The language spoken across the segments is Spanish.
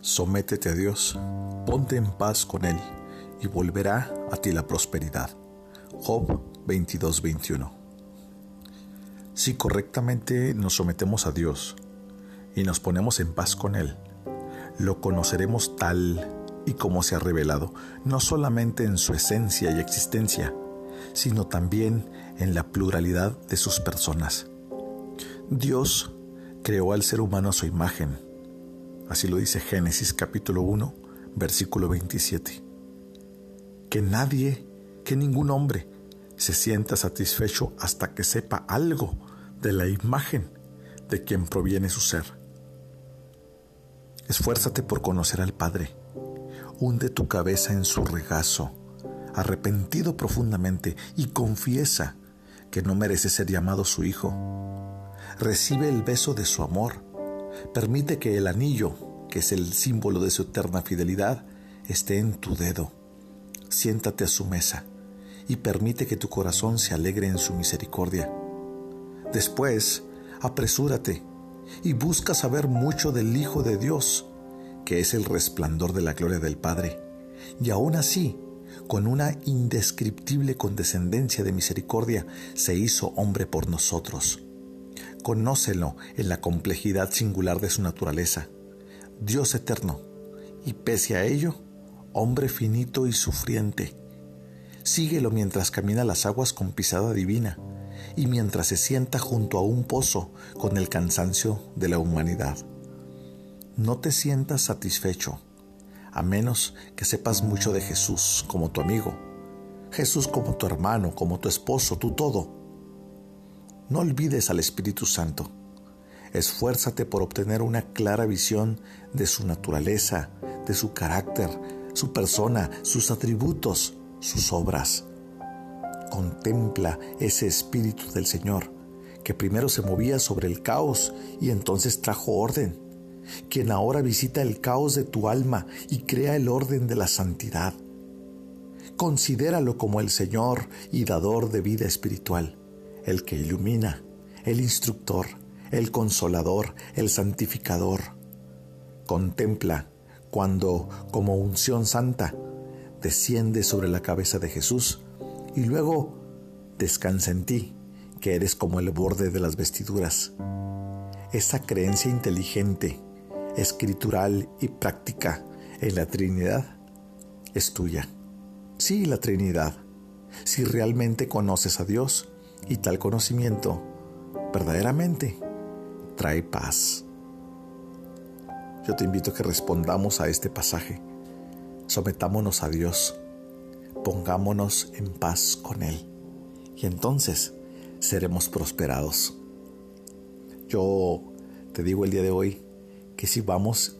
Sométete a Dios, ponte en paz con Él y volverá a ti la prosperidad. Job 22:21 Si correctamente nos sometemos a Dios y nos ponemos en paz con Él, lo conoceremos tal y como se ha revelado, no solamente en su esencia y existencia, sino también en la pluralidad de sus personas. Dios creó al ser humano a su imagen, Así lo dice Génesis capítulo 1, versículo 27. Que nadie, que ningún hombre se sienta satisfecho hasta que sepa algo de la imagen de quien proviene su ser. Esfuérzate por conocer al Padre. Hunde tu cabeza en su regazo, arrepentido profundamente, y confiesa que no merece ser llamado su hijo. Recibe el beso de su amor Permite que el anillo, que es el símbolo de su eterna fidelidad, esté en tu dedo. Siéntate a su mesa y permite que tu corazón se alegre en su misericordia. Después, apresúrate y busca saber mucho del Hijo de Dios, que es el resplandor de la gloria del Padre, y aún así, con una indescriptible condescendencia de misericordia, se hizo hombre por nosotros Conócelo en la complejidad singular de su naturaleza. Dios eterno, y pese a ello, hombre finito y sufriente. Síguelo mientras camina las aguas con pisada divina y mientras se sienta junto a un pozo con el cansancio de la humanidad. No te sientas satisfecho, a menos que sepas mucho de Jesús como tu amigo, Jesús como tu hermano, como tu esposo, tu todo no olvides al Espíritu Santo. Esfuérzate por obtener una clara visión de su naturaleza, de su carácter, su persona, sus atributos, sus obras. Contempla ese Espíritu del Señor, que primero se movía sobre el caos y entonces trajo orden, quien ahora visita el caos de tu alma y crea el orden de la santidad. Considéralo como el Señor y dador de vida espiritual el que ilumina, el instructor, el consolador, el santificador. Contempla cuando, como unción santa, desciende sobre la cabeza de Jesús y luego descansa en ti, que eres como el borde de las vestiduras. Esa creencia inteligente, escritural y práctica en la Trinidad es tuya. Sí, la Trinidad. Si realmente conoces a Dios, y tal conocimiento verdaderamente trae paz. Yo te invito a que respondamos a este pasaje. Sometámonos a Dios. Pongámonos en paz con Él. Y entonces seremos prosperados. Yo te digo el día de hoy que si vamos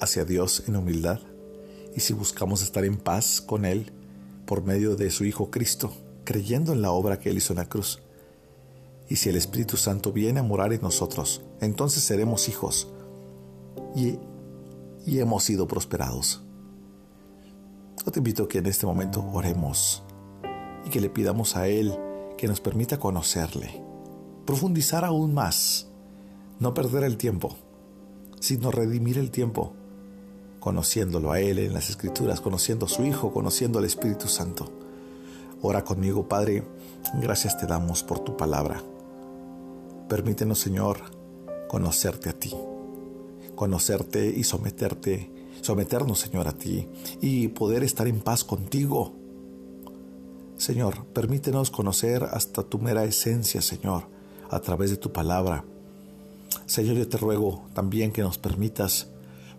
hacia Dios en humildad y si buscamos estar en paz con Él por medio de su Hijo Cristo, creyendo en la obra que Él hizo en la cruz. Y si el Espíritu Santo viene a morar en nosotros, entonces seremos hijos y, y hemos sido prosperados. Yo te invito a que en este momento oremos y que le pidamos a Él que nos permita conocerle, profundizar aún más, no perder el tiempo, sino redimir el tiempo, conociéndolo a Él en las Escrituras, conociendo a su Hijo, conociendo al Espíritu Santo. Ora conmigo, Padre, gracias te damos por tu palabra. Permítenos, Señor, conocerte a ti, conocerte y someterte, someternos, Señor, a ti y poder estar en paz contigo. Señor, permítenos conocer hasta tu mera esencia, Señor, a través de tu palabra. Señor, yo te ruego también que nos permitas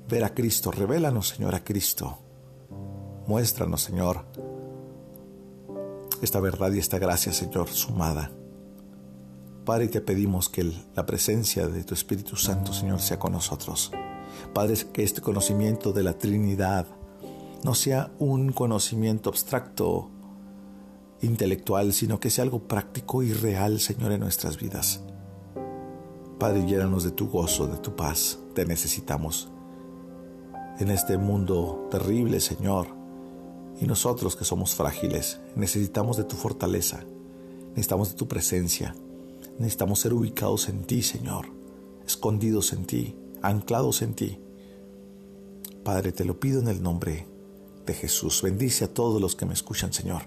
ver a Cristo. Revélanos, Señor, a Cristo. Muéstranos, Señor, esta verdad y esta gracia, Señor, sumada. Padre, te pedimos que la presencia de tu Espíritu Santo, Señor, sea con nosotros. Padre, que este conocimiento de la Trinidad no sea un conocimiento abstracto, intelectual, sino que sea algo práctico y real, Señor, en nuestras vidas. Padre, llénanos de tu gozo, de tu paz. Te necesitamos. En este mundo terrible, Señor, y nosotros que somos frágiles, necesitamos de tu fortaleza. Necesitamos de tu presencia. Necesitamos ser ubicados en ti, Señor, escondidos en ti, anclados en ti. Padre, te lo pido en el nombre de Jesús. Bendice a todos los que me escuchan, Señor.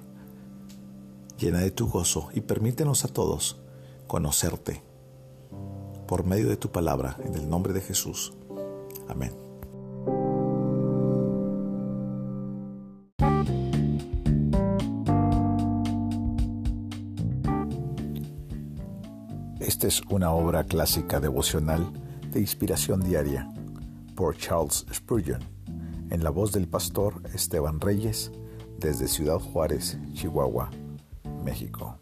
Llena de tu gozo y permítenos a todos conocerte por medio de tu palabra, en el nombre de Jesús. Amén. Esta es una obra clásica devocional de inspiración diaria por Charles Spurgeon, en la voz del pastor Esteban Reyes, desde Ciudad Juárez, Chihuahua, México.